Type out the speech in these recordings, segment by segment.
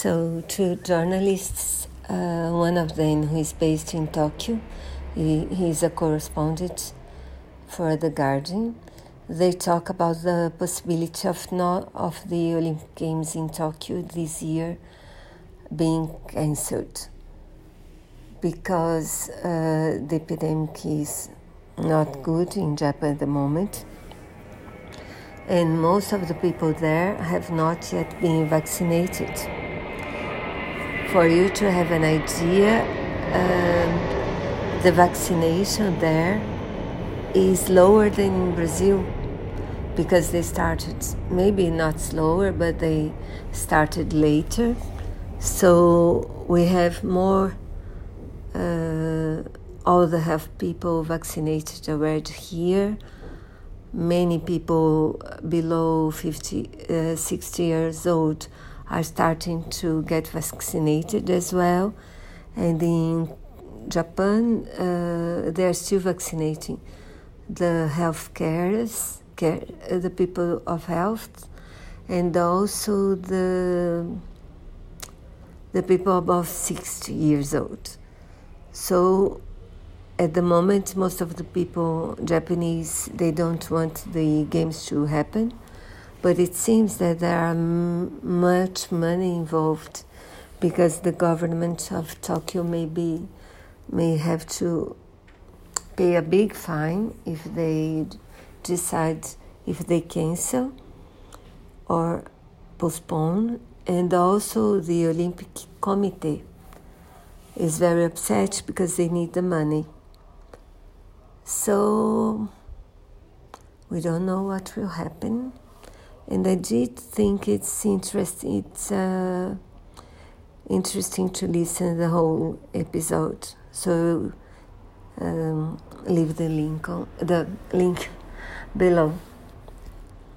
So, two journalists, uh, one of them who is based in Tokyo, he, he's a correspondent for The Guardian. They talk about the possibility of not of the Olympic Games in Tokyo this year being cancelled because uh, the epidemic is not good in Japan at the moment and most of the people there have not yet been vaccinated. For you to have an idea, um, the vaccination there is lower than in Brazil because they started maybe not slower, but they started later. So we have more uh, all the health people vaccinated already here many people below 50, uh, 60 years old are starting to get vaccinated as well. And in Japan, uh, they are still vaccinating the health care, uh, the people of health, and also the the people above 60 years old. So at the moment, most of the people, Japanese, they don't want the games to happen, but it seems that there are m- much money involved because the government of Tokyo may be, may have to pay a big fine if they decide if they cancel or postpone, and also the Olympic Committee is very upset because they need the money. So we don't know what will happen. And I did think it's interesting. It's uh, interesting to listen the whole episode. So um, leave the link on the link below.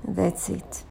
That's it.